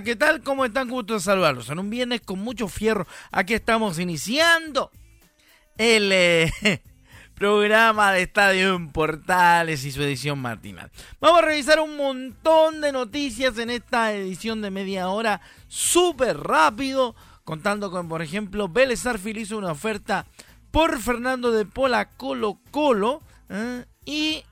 ¿Qué tal? ¿Cómo están? Gusto de saludarlos. En un viernes con mucho fierro. Aquí estamos iniciando el eh, programa de Estadio en Portales y su edición matinal. Vamos a revisar un montón de noticias en esta edición de media hora, súper rápido, contando con, por ejemplo, Vélez Arfil hizo una oferta por Fernando de Pola Colo Colo ¿eh? y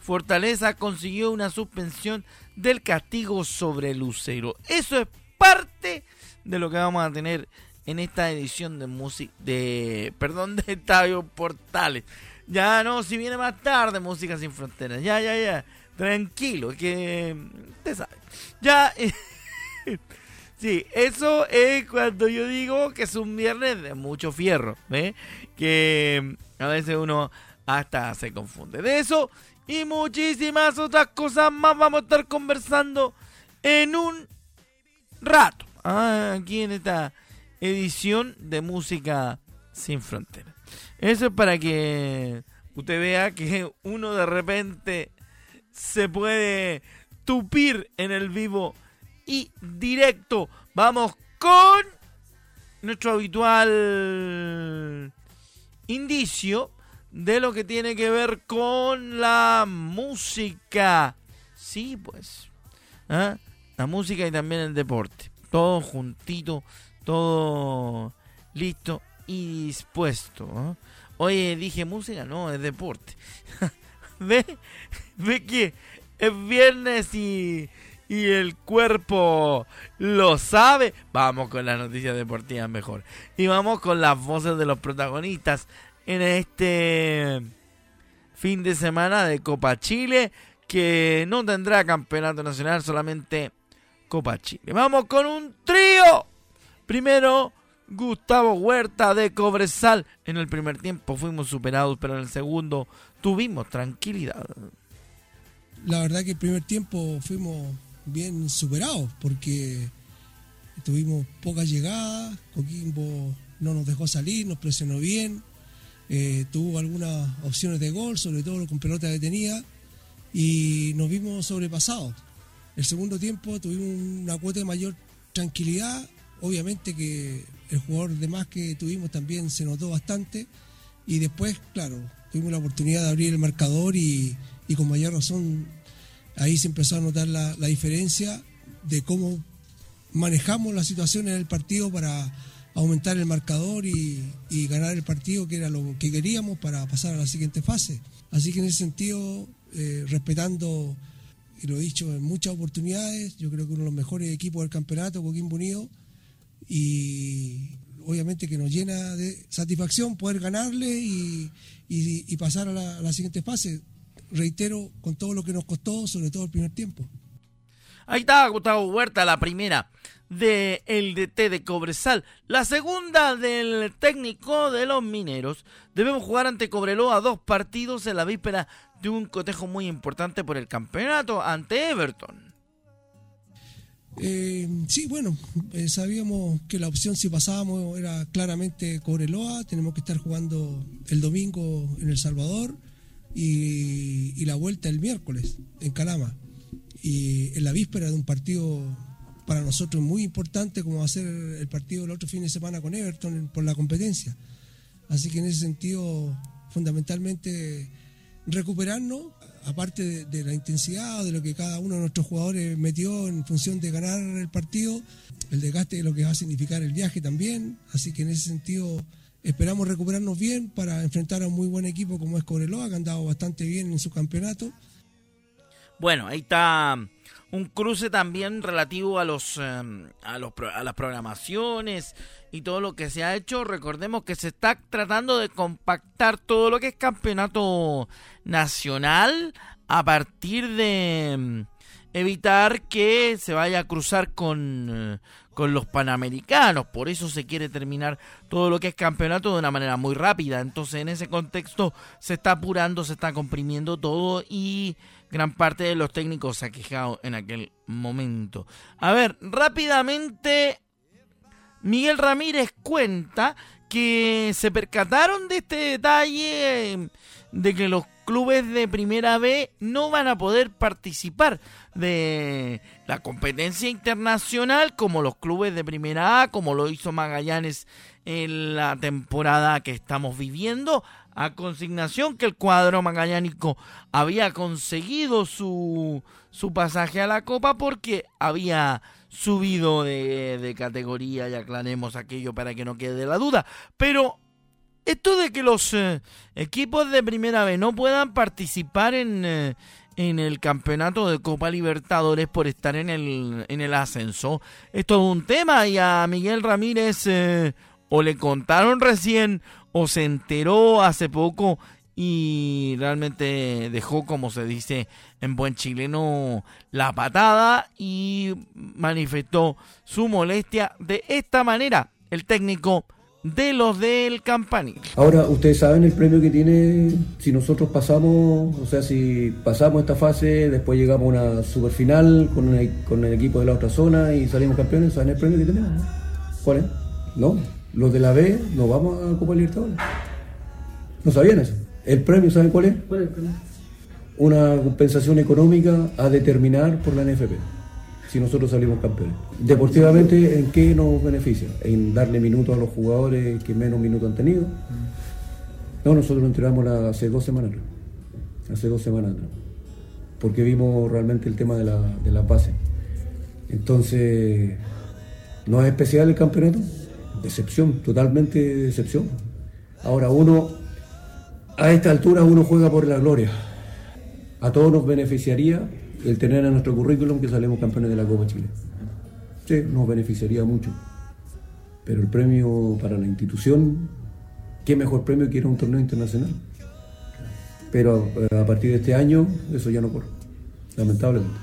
Fortaleza consiguió una suspensión del castigo sobre Lucero. Eso es parte de lo que vamos a tener en esta edición de música de perdón de Estadio Portales. Ya no, si viene más tarde Música sin Fronteras. Ya, ya, ya. Tranquilo, que te sabe. Ya Sí, eso es cuando yo digo que es un viernes de mucho fierro, ¿ve? Que a veces uno hasta se confunde. De eso y muchísimas otras cosas más vamos a estar conversando en un rato. Ah, aquí en esta edición de Música Sin Fronteras. Eso es para que usted vea que uno de repente se puede tupir en el vivo y directo. Vamos con nuestro habitual indicio de lo que tiene que ver con la música. Sí, pues. ¿ah? La música y también el deporte. Todo juntito, todo listo y dispuesto. ¿ah? Oye, dije música, no, es deporte. ¿Ve? ¿Ve que es viernes y, y el cuerpo lo sabe? Vamos con las noticias deportivas mejor. Y vamos con las voces de los protagonistas en este fin de semana de Copa Chile, que no tendrá campeonato nacional, solamente Copa Chile. Vamos con un trío. Primero, Gustavo Huerta de Cobresal. En el primer tiempo fuimos superados, pero en el segundo tuvimos tranquilidad. La verdad que el primer tiempo fuimos bien superados porque tuvimos pocas llegadas, Coquimbo no nos dejó salir, nos presionó bien, eh, tuvo algunas opciones de gol, sobre todo con pelota detenida, y nos vimos sobrepasados. El segundo tiempo tuvimos una cuota de mayor tranquilidad, obviamente que el jugador de más que tuvimos también se notó bastante, y después, claro, tuvimos la oportunidad de abrir el marcador y, con mayor razón ahí se empezó a notar la, la diferencia de cómo manejamos la situación en el partido para aumentar el marcador y, ganar el partido, que era lo que queríamos para pasar a la siguiente fase. Así que en ese sentido, eh, respetando, y lo he dicho en muchas oportunidades, yo creo que uno de los mejores equipos del campeonato, Coquimbo Unido, y obviamente que nos llena de satisfacción poder ganarle y, pasar a la, a la siguiente fase. Reitero, con todo lo que nos costó, sobre todo el primer tiempo. Ahí está Gustavo Huerta, la primera del el DT de Cobresal. La segunda del técnico de los mineros. Debemos jugar ante Cobreloa dos partidos en la víspera de un cotejo muy importante por el campeonato ante Everton. Eh, sí, bueno, eh, sabíamos que la opción si pasábamos era claramente Cobreloa. Tenemos que estar jugando el domingo en El Salvador y la vuelta el miércoles en Calama. Y en la víspera de un partido para nosotros muy importante como va a ser el partido el otro fin de semana con Everton por la competencia. Así que en ese sentido, fundamentalmente, recuperarnos, aparte de, la intensidad, de lo que cada uno de nuestros jugadores metió en función de ganar el partido, el desgaste de lo que va a significar el viaje también. Así que en ese sentido, esperamos recuperarnos bien para enfrentar a un muy buen equipo como es Cobreloa, que han dado bastante bien en su campeonato. Bueno, ahí está un cruce también relativo a los, em, a los a las programaciones y todo lo que se ha hecho. Recordemos que se está tratando de compactar todo lo que es campeonato nacional a partir de em, evitar que se vaya a cruzar con, eh, con los panamericanos. Por eso se quiere terminar todo lo que es campeonato de una manera muy rápida. Entonces en ese contexto se está apurando, se está comprimiendo todo y gran parte de los técnicos quejado en aquel momento. A ver, rápidamente Miguel Ramírez cuenta que se percataron de este detalle de que los clubes de primera B no van a poder participar de la competencia internacional como los clubes de primera A, como lo hizo Magallanes en la temporada que estamos viviendo, a consignación que el cuadro magallánico había conseguido su, su pasaje a la Copa porque había subido de, de categoría, y aclaremos aquello para que no quede la duda, pero esto de que los eh, equipos de primera vez no puedan participar en, eh, en el campeonato de Copa Libertadores por estar en el, en el ascenso es todo un tema. Y a Miguel Ramírez eh, o le contaron recién o se enteró hace poco y realmente dejó, como se dice en buen chileno, la patada y manifestó su molestia de esta manera. El técnico de los del Campanil. Ahora, ustedes saben el premio que tiene si nosotros pasamos, o sea, si pasamos esta fase, después llegamos a una superfinal con, con el equipo de la otra zona y salimos campeones, ¿saben el premio que tenemos? ¿Cuál es? No, los de la B no vamos a Copa Libertadores. ¿No sabían eso? ¿El premio saben cuál es? ¿Cuál es el premio? Una compensación económica a determinar por la NFP si nosotros salimos campeones. Deportivamente, ¿en qué nos beneficia? En darle minutos a los jugadores que menos minutos han tenido. No, nosotros lo entregamos hace dos semanas Hace dos semanas Porque vimos realmente el tema de la, de la base. Entonces, ¿no es especial el campeonato? Decepción, totalmente decepción. Ahora uno, a esta altura uno juega por la gloria. A todos nos beneficiaría el tener en nuestro currículum que salimos campeones de la Copa Chile. Sí, nos beneficiaría mucho. Pero el premio para la institución, ¿qué mejor premio que ir a un torneo internacional? Pero eh, a partir de este año, eso ya no corre, lamentablemente.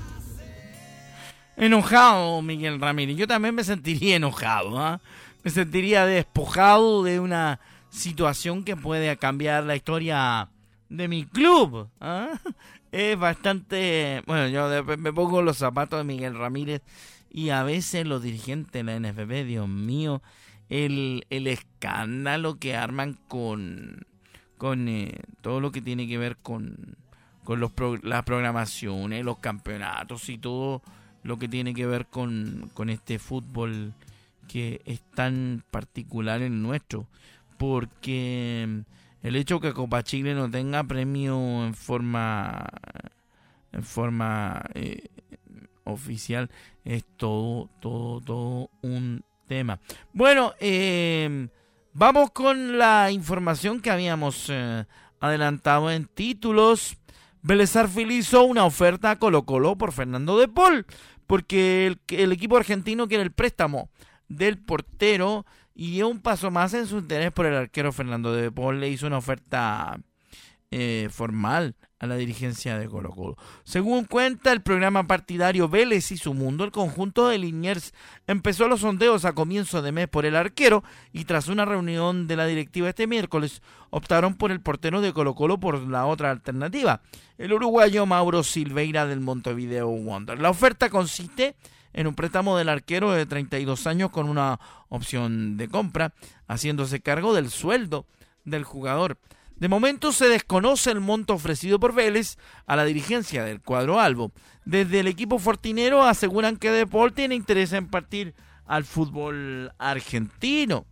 Enojado, Miguel Ramírez. Yo también me sentiría enojado. ¿ah? Me sentiría despojado de una situación que puede cambiar la historia de mi club. ¿ah? es bastante... Bueno, yo me pongo los zapatos de Miguel Ramírez y a veces los dirigentes de la NFP, Dios mío, el, el escándalo que arman con, con eh, todo lo que tiene que ver con, con los las programaciones, los campeonatos y todo lo que tiene que ver con, con este fútbol que es tan particular en nuestro. Porque el hecho que Copa Chile no tenga premio en forma en forma eh, oficial es todo todo todo un tema bueno eh, vamos con la información que habíamos eh, adelantado en títulos Vélez hizo una oferta a Colo Colo por Fernando de Paul porque el, el equipo argentino quiere el préstamo del portero y un paso más en su interés por el arquero Fernando de Paul le hizo una oferta eh, formal a la dirigencia de Colo Colo. Según cuenta el programa partidario Vélez y su mundo, el conjunto de Liniers empezó los sondeos a comienzo de mes por el arquero y tras una reunión de la directiva este miércoles optaron por el portero de Colo Colo por la otra alternativa, el uruguayo Mauro Silveira del Montevideo Wonder. La oferta consiste en un préstamo del arquero de 32 años con una opción de compra, haciéndose cargo del sueldo del jugador. De momento se desconoce el monto ofrecido por Vélez a la dirigencia del cuadro Albo. Desde el equipo fortinero aseguran que De Paul tiene interés en partir al fútbol argentino.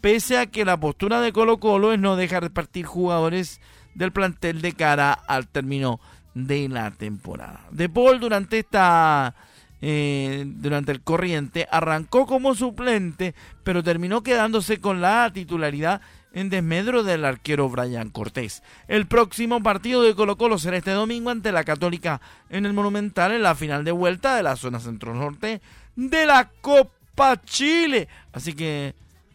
Pese a que la postura de Colo Colo es no dejar partir jugadores del plantel de cara al término de la temporada. De Paul durante esta eh, durante el corriente, arrancó como suplente, pero terminó quedándose con la titularidad en desmedro del arquero Brian Cortés. El próximo partido de Colo Colo será este domingo ante la Católica en el Monumental en la final de vuelta de la zona centro-norte de la Copa Chile. Así que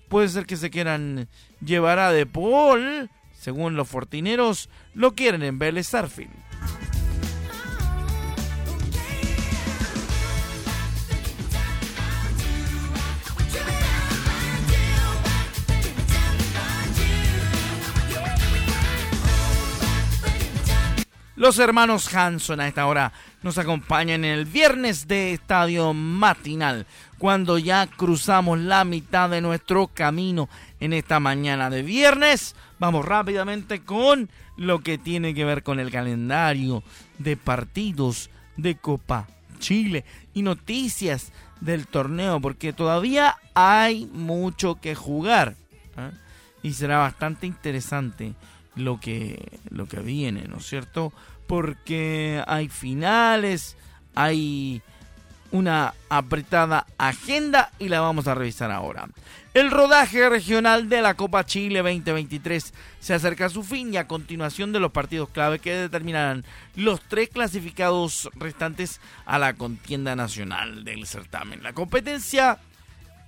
puede ser que se quieran llevar a De Paul, según los fortineros, lo quieren en Vélez. Los hermanos Hanson a esta hora nos acompañan en el viernes de estadio matinal, cuando ya cruzamos la mitad de nuestro camino en esta mañana de viernes. Vamos rápidamente con lo que tiene que ver con el calendario de partidos de Copa Chile y noticias del torneo, porque todavía hay mucho que jugar ¿eh? y será bastante interesante lo que, lo que viene, ¿no es cierto? Porque hay finales, hay una apretada agenda y la vamos a revisar ahora. El rodaje regional de la Copa Chile 2023 se acerca a su fin y a continuación de los partidos clave que determinarán los tres clasificados restantes a la contienda nacional del certamen. La competencia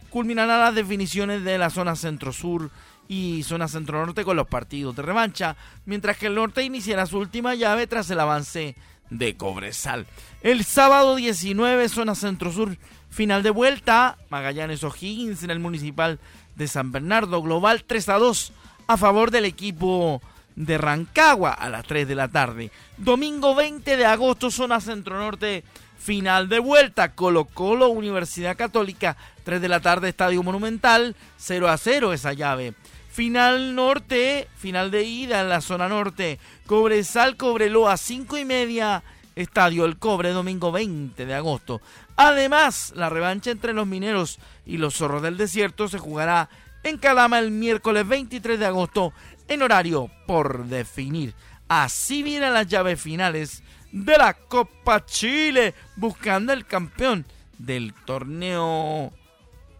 culminará las definiciones de la zona centro-sur y zona centro-norte con los partidos de revancha, mientras que el norte iniciará su última llave tras el avance de Cobresal. El sábado 19, zona centro-sur, final de vuelta, Magallanes O'Higgins en el municipal de San Bernardo, global 3 a 2 a favor del equipo de Rancagua a las 3 de la tarde. Domingo 20 de agosto, zona centro-norte, final de vuelta, Colo Colo, Universidad Católica, 3 de la tarde, Estadio Monumental, 0 a 0 esa llave. Final norte, final de ida en la zona norte. Cobresal, Cobreloa, 5 y media. Estadio El Cobre, domingo 20 de agosto. Además, la revancha entre los mineros y los zorros del desierto se jugará en Calama el miércoles 23 de agosto en horario por definir. Así vienen las llaves finales de la Copa Chile, buscando el campeón del torneo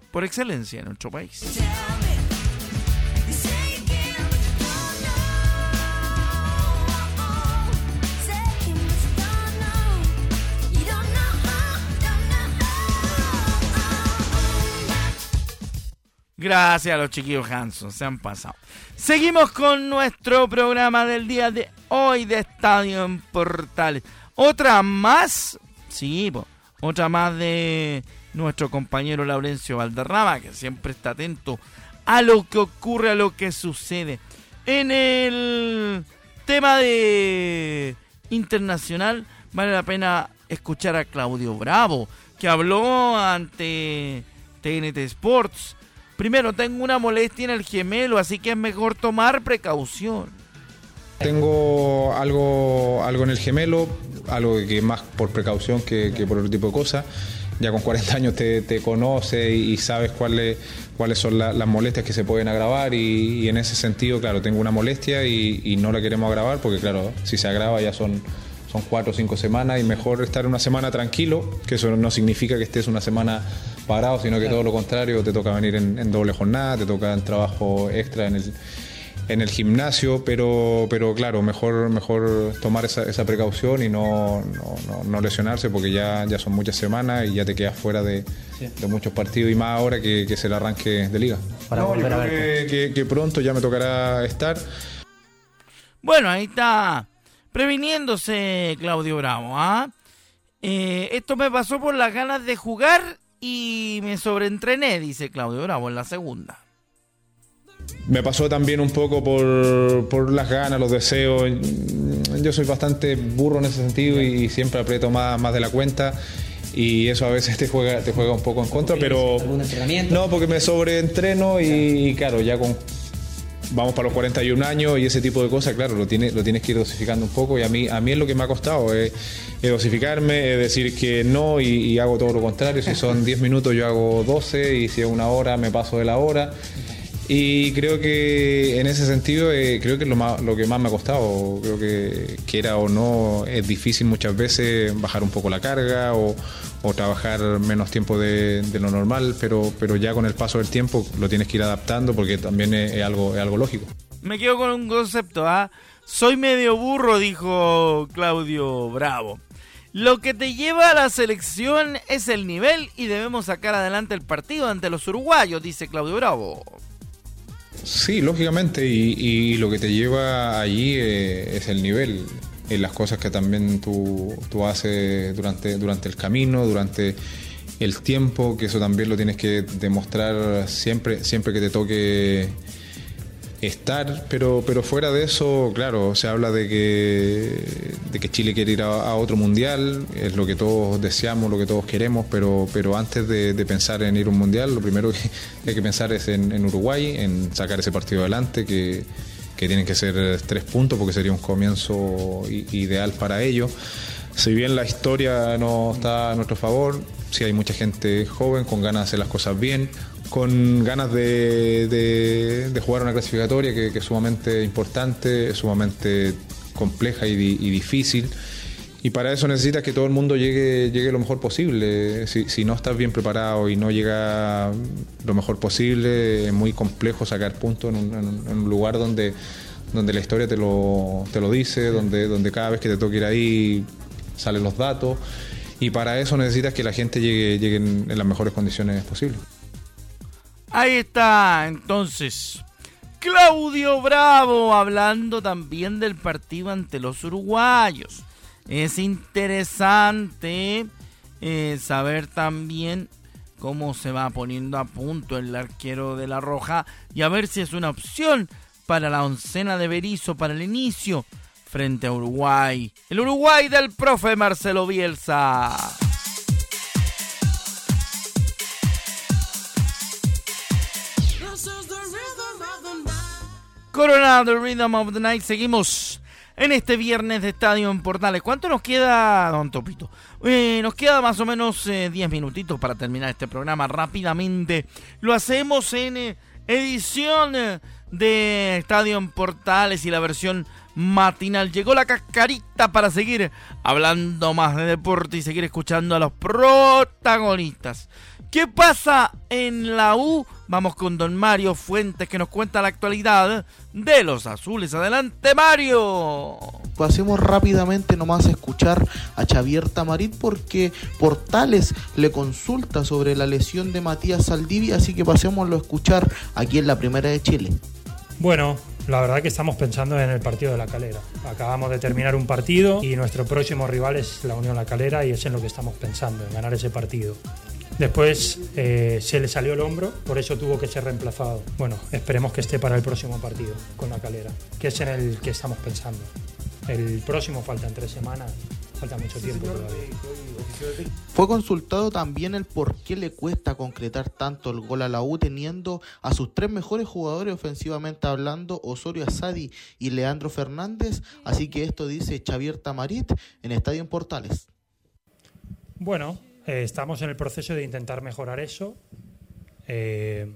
por excelencia en nuestro país. Gracias a los chiquillos Hanson, se han pasado. Seguimos con nuestro programa del día de hoy de Estadio en Portales. Otra más, sí, otra más de nuestro compañero Laurencio Valderrama, que siempre está atento a lo que ocurre, a lo que sucede. En el tema de internacional, vale la pena escuchar a Claudio Bravo, que habló ante TNT Sports Primero, tengo una molestia en el gemelo, así que es mejor tomar precaución. Tengo algo, algo en el gemelo, algo que más por precaución que, por otro tipo de cosas. Ya con 40 años te, te conoces y sabes cuáles, cuáles son las molestias que se pueden agravar y, en ese sentido, claro, tengo una molestia y, no la queremos agravar porque, claro, si se agrava ya son, son cuatro o cinco semanas y mejor estar una semana tranquilo, que eso no significa que estés una semana parado, sino que todo lo contrario, te toca venir en, doble jornada, te toca en trabajo extra en el, en el gimnasio, pero, pero claro, mejor, mejor tomar esa, esa precaución y no, no, lesionarse porque ya, ya son muchas semanas y ya te quedas fuera de, muchos partidos y más ahora que, que se el arranque de liga. Para volver a ver. Que, que, pronto ya me tocará estar. Bueno, ahí está previniéndose Claudio Bravo. ¿ah? Eh, esto me pasó por las ganas de jugar y me sobreentrené, dice Claudio Bravo en la segunda. Me pasó también un poco por, por, las ganas, los deseos. Yo soy bastante burro en ese sentido y siempre aprieto más, más de la cuenta y eso a veces te juega, te juega un poco en contra, pero... No, porque me sobreentreno y, y claro, ya con vamos para los 41 años y ese tipo de cosas, claro, lo tienes, lo tienes que ir dosificando un poco y a mí, a mí es lo que me ha costado, es, dosificarme, es decir que no y, hago todo lo contrario, si son 10 minutos yo hago 12 y si es una hora me paso de la hora. Y creo que en ese sentido, eh, creo que es lo, más, lo que más me ha costado. Creo que quiera o no, es difícil muchas veces bajar un poco la carga o, o trabajar menos tiempo de, lo normal, pero, pero ya con el paso del tiempo lo tienes que ir adaptando porque también es, algo, es algo lógico. Me quedo con un concepto, ¿ah? Soy medio burro, dijo Claudio Bravo. Lo que te lleva a la selección es el nivel y debemos sacar adelante el partido ante los uruguayos, dice Claudio Bravo. Sí, lógicamente, y, lo que te lleva allí eh, es el nivel en las cosas que también tú, tú haces durante, durante el camino, durante el tiempo, que eso también lo tienes que demostrar siempre, siempre que te toque estar, pero, pero fuera de eso, claro, se habla de que, de que Chile quiere ir a, otro mundial, es lo que todos deseamos, lo que todos queremos, pero, pero antes de, pensar en ir a un mundial, lo primero que hay que pensar es en, en Uruguay, en sacar ese partido adelante, que que tienen que ser tres puntos porque sería un comienzo ideal para ellos. Si bien la historia no está a nuestro favor, sí hay mucha gente joven con ganas de hacer las cosas bien, con ganas de, jugar una clasificatoria que, es sumamente importante, sumamente compleja y difícil. Y para eso necesitas que todo el mundo llegue, llegue lo mejor posible. Si, no estás bien preparado y no llega lo mejor posible, es muy complejo sacar puntos en un, lugar donde, donde la historia te lo, te lo dice, donde, donde cada vez que te toque ir ahí salen los datos. Y para eso necesitas que la gente llegue, llegue en, en las mejores condiciones posibles. Ahí está, entonces. Claudio Bravo hablando también del partido ante los uruguayos. Es interesante eh, saber también cómo se va poniendo a punto el arquero de la Roja y a ver si es una opción para la oncena de Berizo para el inicio frente a Uruguay. El Uruguay del profe Marcelo Bielsa. Coronado Rhythm of the Night. Seguimos en este viernes de Estadio en Portales. ¿Cuánto nos queda, don Topito? Eh, nos queda más o menos 10 eh, minutitos para terminar este programa rápidamente. Lo hacemos en eh, edición de Estadio en Portales y la versión matinal. Llegó la cascarita para seguir hablando más de deporte y seguir escuchando a los protagonistas. ¿Qué pasa en la U? Vamos con don Mario Fuentes que nos cuenta la actualidad de los azules. Adelante Mario. Pasemos rápidamente nomás a escuchar a Xavier Tamarit porque Portales le consulta sobre la lesión de Matías Saldivia, así que pasémoslo a escuchar aquí en la Primera de Chile. Bueno, la verdad que estamos pensando en el partido de la calera. Acabamos de terminar un partido y nuestro próximo rival es la Unión La Calera y es en lo que estamos pensando, en ganar ese partido. Después eh, se le salió el hombro, por eso tuvo que ser reemplazado. Bueno, esperemos que esté para el próximo partido con la calera, que es en el que estamos pensando. El próximo falta en tres semanas, falta mucho tiempo todavía. Fue consultado también el por qué le cuesta concretar tanto el gol a la U teniendo a sus tres mejores jugadores ofensivamente hablando, Osorio Asadi y Leandro Fernández. Así que esto dice Xavier Tamarit en Estadio en Portales. Bueno, eh, estamos en el proceso de intentar mejorar eso. Eh,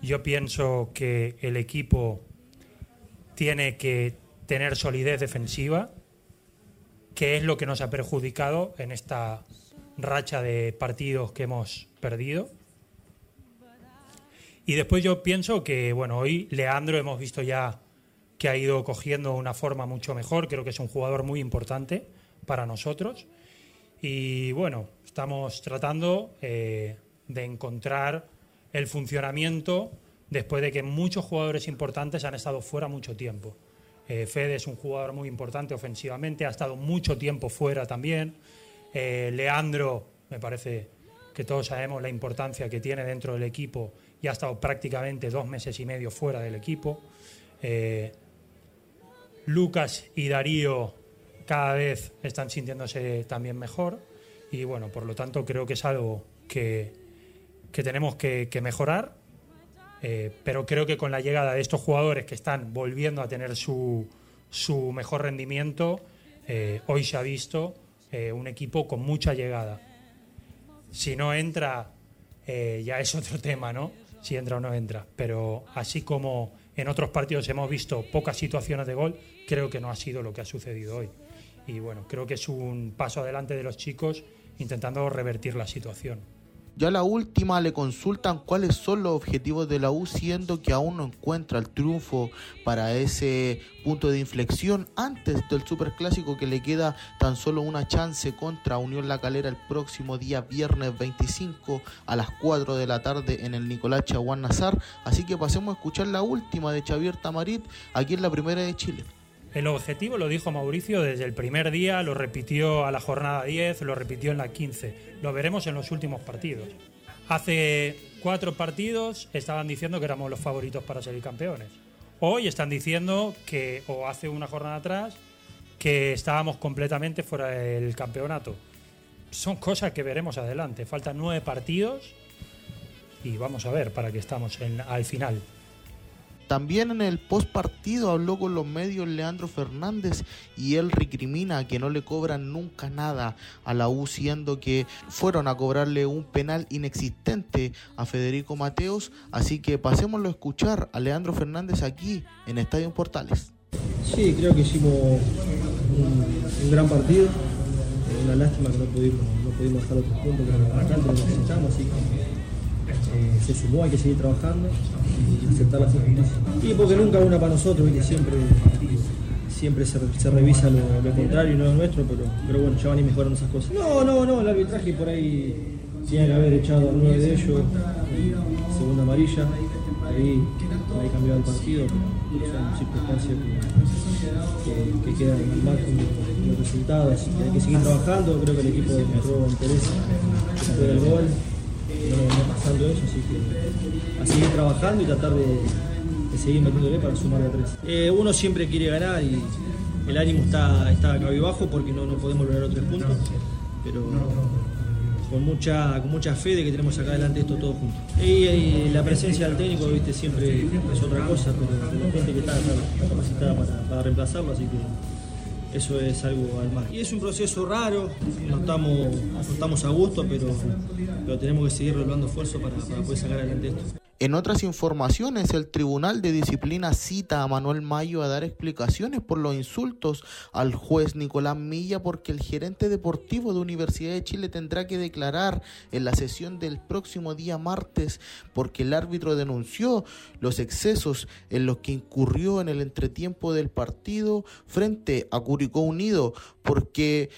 yo pienso que el equipo tiene que tener solidez defensiva, que es lo que nos ha perjudicado en esta racha de partidos que hemos perdido. Y después yo pienso que, bueno, hoy Leandro hemos visto ya que ha ido cogiendo una forma mucho mejor, creo que es un jugador muy importante para nosotros. Y bueno, estamos tratando eh, de encontrar el funcionamiento después de que muchos jugadores importantes han estado fuera mucho tiempo. Eh, Fede es un jugador muy importante ofensivamente, ha estado mucho tiempo fuera también. Eh, Leandro, me parece que todos sabemos la importancia que tiene dentro del equipo y ha estado prácticamente dos meses y medio fuera del equipo. Lucas y Darío cada vez están sintiéndose también mejor y bueno, por lo tanto creo que es algo que, tenemos que, mejorar, eh, pero creo que con la llegada de estos jugadores que están volviendo a tener su, su mejor rendimiento, eh, hoy se ha visto eh, un equipo con mucha llegada. Si no entra, ya es otro tema, ¿no? Si entra o no entra, pero así como en otros partidos hemos visto pocas situaciones de gol, creo que no ha sido lo que ha sucedido hoy. Y bueno, creo que es un paso adelante de los chicos intentando revertir la situación. Ya la última le consultan cuáles son los objetivos de la U, siendo que aún no encuentra el triunfo para ese punto de inflexión antes del superclásico que le queda tan solo una chance contra Unión La Calera el próximo día viernes 25 a las 4 de la tarde en el Nicolás Chaguán Nazar. Así que pasemos a escuchar la última de Xavier Tamarit aquí en la primera de Chile. El objetivo lo dijo Mauricio desde el primer día, lo repitió a la jornada 10, lo repitió en la 15. Lo veremos en los últimos partidos. Hace cuatro partidos estaban diciendo que éramos los favoritos para salir campeones. Hoy están diciendo que, o hace una jornada atrás, que estábamos completamente fuera del campeonato. Son cosas que veremos adelante. Faltan nueve partidos y vamos a ver para qué estamos en, al final. También en el post partido habló con los medios Leandro Fernández y él recrimina que no le cobran nunca nada a la U, siendo que fueron a cobrarle un penal inexistente a Federico Mateos. Así que pasémoslo a escuchar a Leandro Fernández aquí en Estadio Portales. Sí, creo que hicimos un, gran partido. Una lástima que no pudimos, no pudimos dejar otros puntos, pero acá lo necesitamos, así eh, se sumó, hay que seguir trabajando y aceptar las circunstancias. Y porque nunca una para nosotros, que siempre, siempre se, se revisa lo, contrario y no lo nuestro, pero, pero bueno, ya van a ir mejorando esas cosas. No, no, no, el arbitraje por ahí tiene que haber echado nueve de ellos, segunda amarilla, ahí, ahí cambiado el partido, pero son circunstancias que, que, que quedan margen de los resultados, hay que seguir trabajando, creo que el equipo demostró interés después del gol no venía pasando eso, así que a seguir trabajando y tratar de, de seguir metiéndole para sumar a tres. Eh, uno siempre quiere ganar y el ánimo está, está bajo porque no, no podemos lograr los tres puntos, pero con mucha, con mucha fe de que tenemos acá adelante esto todo juntos. Y, y, la presencia del técnico, viste, siempre es otra cosa, pero la gente que está, está capacitada para, para reemplazarlo, así que eso es algo al mar. Y es un proceso raro, no estamos, no estamos a gusto, pero, pero tenemos que seguir redoblando esfuerzo para, para poder sacar adelante esto. En otras informaciones, el Tribunal de Disciplina cita a Manuel Mayo a dar explicaciones por los insultos al juez Nicolás Milla porque el gerente deportivo de Universidad de Chile tendrá que declarar en la sesión del próximo día martes porque el árbitro denunció los excesos en los que incurrió en el entretiempo del partido frente a Curicó Unido. Porque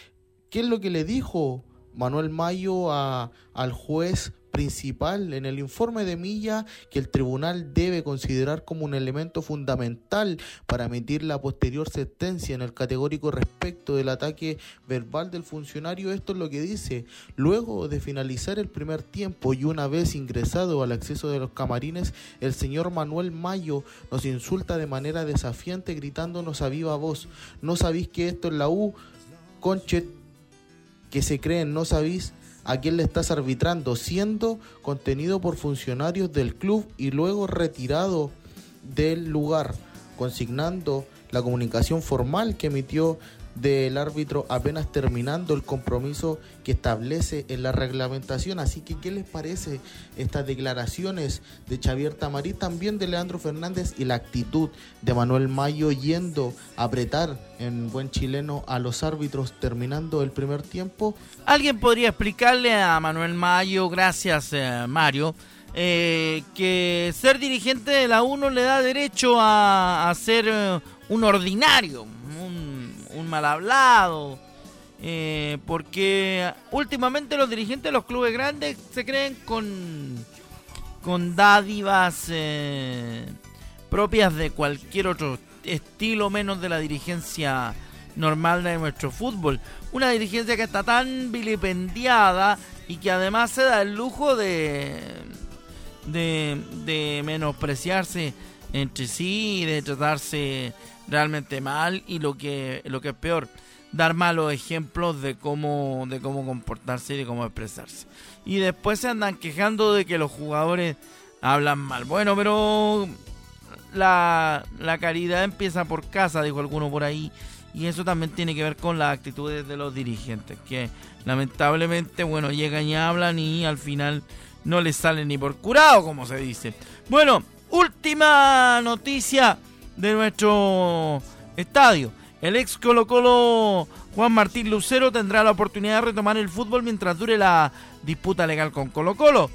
¿qué es lo que le dijo Manuel Mayo a, al juez principal en el informe de Milla que el tribunal debe considerar como un elemento fundamental para emitir la posterior sentencia en el categórico respecto del ataque verbal del funcionario. Esto es lo que dice. Luego de finalizar el primer tiempo y una vez ingresado al acceso de los camarines, el señor Manuel Mayo nos insulta de manera desafiante gritándonos a viva voz. ¿No sabéis que esto es la U? Conchet que se creen, no sabéis a quién le estás arbitrando, siendo contenido por funcionarios del club y luego retirado del lugar, consignando la comunicación formal que emitió del árbitro apenas terminando el compromiso que establece en la reglamentación. Así que, ¿qué les parece estas declaraciones de Xavier Tamarí, también de Leandro Fernández y la actitud de Manuel Mayo yendo a apretar en buen chileno a los árbitros terminando el primer tiempo? ¿Alguien podría explicarle a Manuel Mayo, gracias eh, Mario, eh, que ser dirigente de la UNO le da derecho a, a ser eh, un ordinario, un, un mal hablado? Eh, porque últimamente los dirigentes de los clubes grandes se creen con, con dádivas eh, propias de cualquier otro estilo menos de la dirigencia normal de nuestro fútbol. Una dirigencia que está tan vilipendiada y que además se da el lujo de, de, de menospreciarse entre sí de tratarse realmente mal y lo que, lo que es peor dar malos ejemplos de cómo, de cómo comportarse y de cómo expresarse. Y después se andan quejando de que los jugadores hablan mal. Bueno, pero la, la caridad empieza por casa, dijo alguno por ahí. Y eso también tiene que ver con las actitudes de los dirigentes, que lamentablemente, bueno, llegan y hablan y al final no les sale ni por curado, como se dice. Bueno, última noticia de nuestro estadio El ex Colo Colo Juan Martín Lucero tendrá la oportunidad de retomar el fútbol mientras dure la disputa legal con Colo Colo.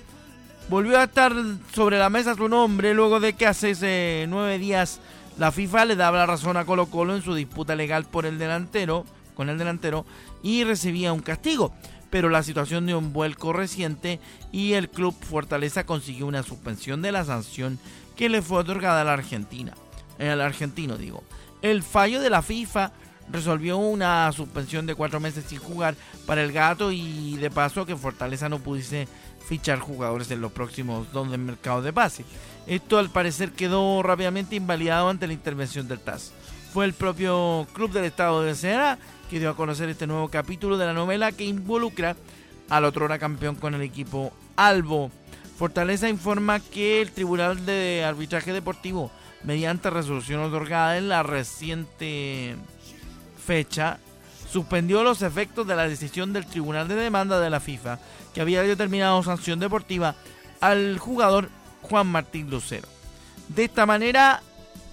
Volvió a estar sobre la mesa su nombre luego de que hace nueve días la FIFA le daba la razón a Colo Colo en su disputa legal por el delantero, con el delantero, y recibía un castigo. Pero la situación dio un vuelco reciente y el club Fortaleza consiguió una suspensión de la sanción que le fue otorgada a la Argentina. Al argentino digo. El fallo de la FIFA resolvió una suspensión de cuatro meses sin jugar para el gato y de paso que Fortaleza no pudiese fichar jugadores en los próximos dos del mercado de base. Esto al parecer quedó rápidamente invalidado ante la intervención del TAS. Fue el propio Club del Estado de Ceará que dio a conocer este nuevo capítulo de la novela que involucra al otro campeón con el equipo Albo. Fortaleza informa que el Tribunal de Arbitraje Deportivo mediante resolución otorgada en la reciente fecha, suspendió los efectos de la decisión del Tribunal de Demanda de la FIFA, que había determinado sanción deportiva al jugador Juan Martín Lucero. De esta manera,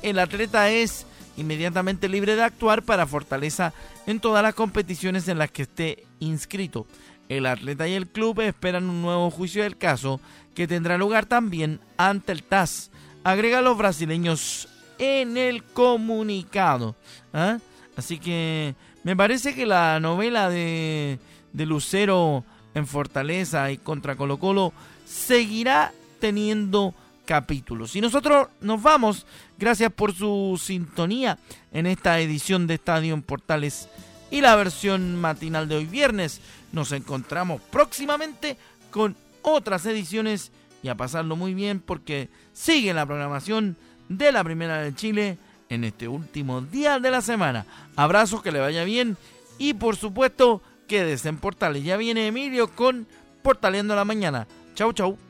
el atleta es inmediatamente libre de actuar para Fortaleza en todas las competiciones en las que esté inscrito. El atleta y el club esperan un nuevo juicio del caso que tendrá lugar también ante el TAS agrega los brasileños en el comunicado. ¿ah? Así que me parece que la novela de, de Lucero en Fortaleza y contra Colo Colo seguirá teniendo capítulos. Y nosotros nos vamos. Gracias por su sintonía en esta edición de Estadio en Portales y la versión matinal de hoy viernes. Nos encontramos próximamente con otras ediciones y a pasarlo muy bien porque sigue la programación de la Primera de Chile en este último día de la semana. Abrazos, que le vaya bien y por supuesto quédese en Portales. Ya viene Emilio con Portaleando la Mañana. Chau, chau.